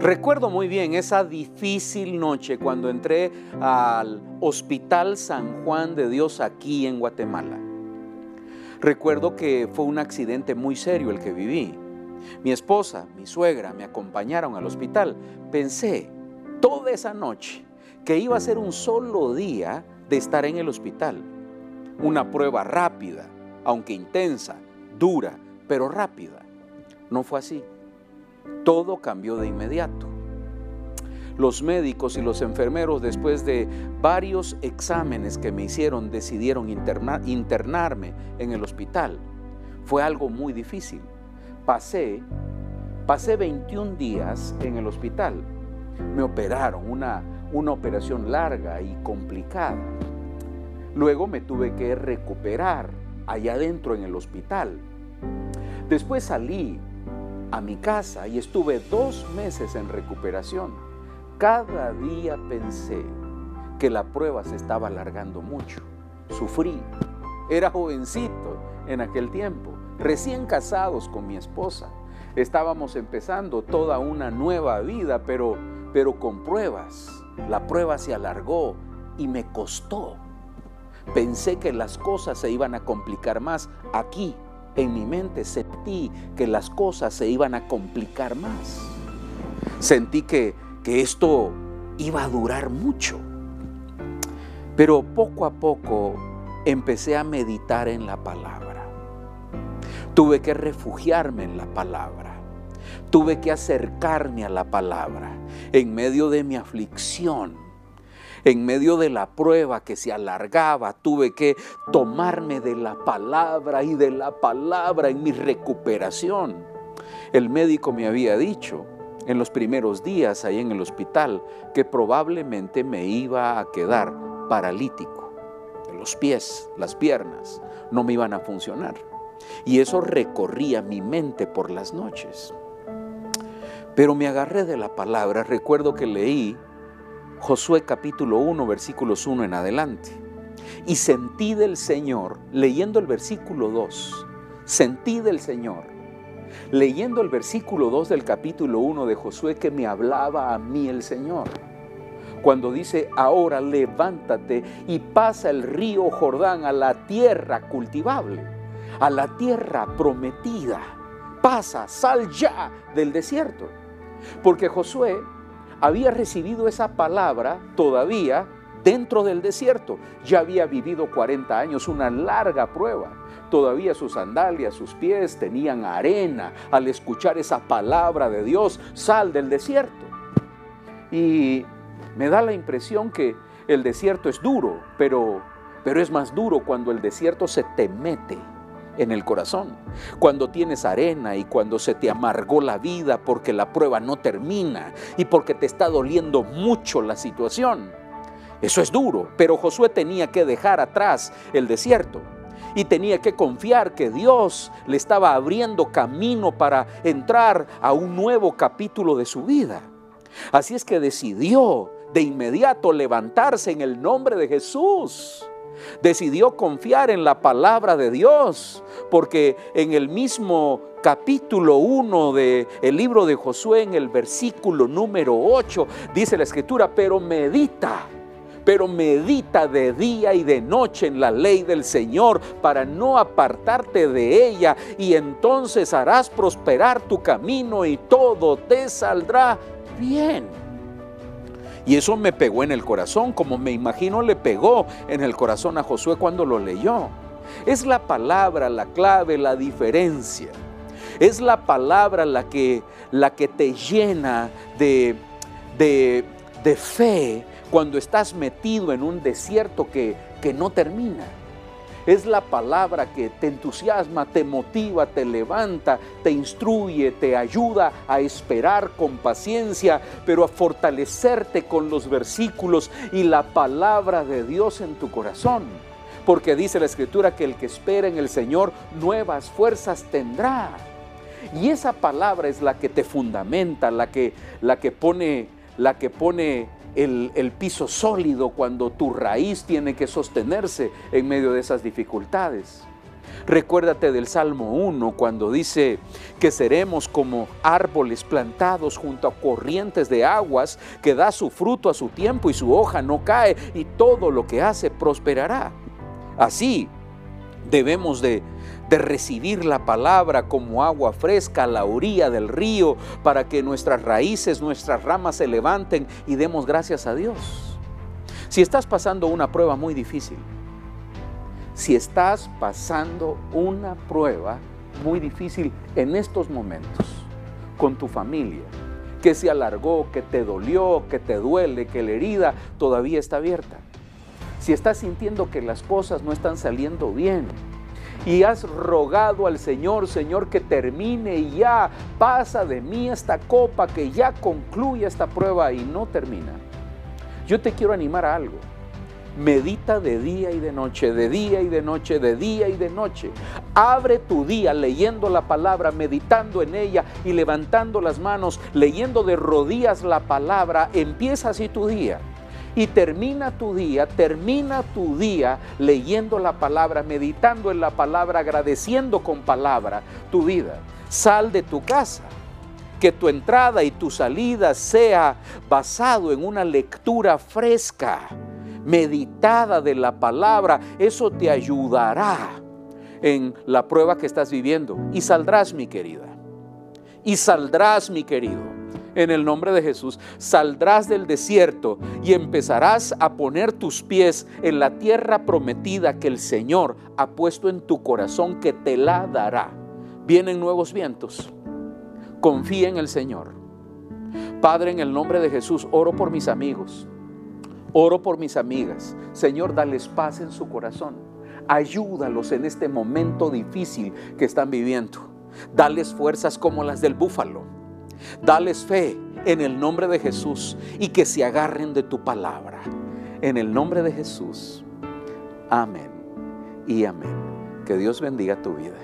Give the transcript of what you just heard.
Recuerdo muy bien esa difícil noche cuando entré al Hospital San Juan de Dios aquí en Guatemala. Recuerdo que fue un accidente muy serio el que viví. Mi esposa, mi suegra me acompañaron al hospital. Pensé toda esa noche que iba a ser un solo día de estar en el hospital. Una prueba rápida, aunque intensa, dura, pero rápida. No fue así. Todo cambió de inmediato. Los médicos y los enfermeros, después de varios exámenes que me hicieron, decidieron internarme en el hospital. Fue algo muy difícil. Pasé, pasé 21 días en el hospital. Me operaron, una, una operación larga y complicada. Luego me tuve que recuperar allá adentro en el hospital. Después salí a mi casa y estuve dos meses en recuperación. Cada día pensé que la prueba se estaba alargando mucho. Sufrí. Era jovencito en aquel tiempo, recién casados con mi esposa. Estábamos empezando toda una nueva vida, pero, pero con pruebas. La prueba se alargó y me costó. Pensé que las cosas se iban a complicar más aquí en mi mente sentí que las cosas se iban a complicar más. Sentí que, que esto iba a durar mucho. Pero poco a poco empecé a meditar en la palabra. Tuve que refugiarme en la palabra. Tuve que acercarme a la palabra en medio de mi aflicción en medio de la prueba que se alargaba, tuve que tomarme de la palabra y de la palabra en mi recuperación. El médico me había dicho en los primeros días ahí en el hospital que probablemente me iba a quedar paralítico. Los pies, las piernas no me iban a funcionar. Y eso recorría mi mente por las noches. Pero me agarré de la palabra. Recuerdo que leí Josué capítulo 1, versículos 1 en adelante. Y sentí del Señor, leyendo el versículo 2, sentí del Señor, leyendo el versículo 2 del capítulo 1 de Josué que me hablaba a mí el Señor. Cuando dice, ahora levántate y pasa el río Jordán a la tierra cultivable, a la tierra prometida. Pasa, sal ya del desierto. Porque Josué había recibido esa palabra todavía dentro del desierto. Ya había vivido 40 años, una larga prueba. Todavía sus sandalias, sus pies tenían arena al escuchar esa palabra de Dios, sal del desierto. Y me da la impresión que el desierto es duro, pero, pero es más duro cuando el desierto se te mete en el corazón, cuando tienes arena y cuando se te amargó la vida porque la prueba no termina y porque te está doliendo mucho la situación. Eso es duro, pero Josué tenía que dejar atrás el desierto y tenía que confiar que Dios le estaba abriendo camino para entrar a un nuevo capítulo de su vida. Así es que decidió de inmediato levantarse en el nombre de Jesús Decidió confiar en la palabra de Dios, porque en el mismo capítulo 1 del el libro de Josué, en el versículo número 8, dice la escritura, pero medita pero medita de día y de noche en la ley del Señor para no apartarte de ella y entonces harás prosperar tu camino y todo te saldrá bien. Y eso me pegó en el corazón, como me imagino le pegó en el corazón a Josué cuando lo leyó. Es la palabra, la clave, la diferencia. Es la palabra la que, la que te llena de, de, de fe cuando estás metido en un desierto que, que no termina. Es la palabra que te entusiasma, te motiva, te levanta, te instruye, te ayuda a esperar con paciencia, pero a fortalecerte con los versículos y la palabra de Dios en tu corazón. Porque dice la escritura que el que espera en el Señor nuevas fuerzas tendrá. Y esa palabra es la que te fundamenta, la que, la que pone, la que pone el, piso sólido cuando tu raíz tiene que sostenerse en medio de esas dificultades. Recuérdate del Salmo 1 cuando dice que seremos como árboles plantados junto a corrientes de aguas que da su fruto a su tiempo y su hoja no cae y todo lo que hace prosperará. Así debemos de, de recibir la palabra como agua fresca a la orilla del río para que nuestras raíces, nuestras ramas se levanten y demos gracias a Dios. Si estás pasando una prueba muy difícil, si estás pasando una prueba muy difícil en estos momentos con tu familia, que se alargó, que te dolió, que te duele, que la herida todavía está abierta. Si estás sintiendo que las cosas no están saliendo bien y has rogado al Señor, Señor, que termine ya, pasa de mí esta copa, que ya concluya esta prueba y no termina. Yo te quiero animar a algo Medita de día y de noche, de día y de noche, de día y de noche. Abre tu día leyendo la palabra, meditando en ella y levantando las manos, leyendo de rodillas la palabra. Empieza así tu día. Y termina tu día, termina tu día leyendo la palabra, meditando en la palabra, agradeciendo con palabra tu vida. Sal de tu casa que tu entrada y tu salida sea basado en una lectura fresca meditada de la palabra, eso te ayudará en la prueba que estás viviendo. Y saldrás, mi querida. Y saldrás, mi querido. En el nombre de Jesús, saldrás del desierto y empezarás a poner tus pies en la tierra prometida que el Señor ha puesto en tu corazón, que te la dará. Vienen nuevos vientos. Confía en el Señor. Padre, en el nombre de Jesús, oro por mis amigos Oro por mis amigas. Señor, dales paz en su corazón. Ayúdalos en este momento difícil que están viviendo. Dales fuerzas como las del búfalo. Dales fe en el nombre de Jesús y que se agarren de tu palabra. En el nombre de Jesús. Amén y amén. Que Dios bendiga tu vida.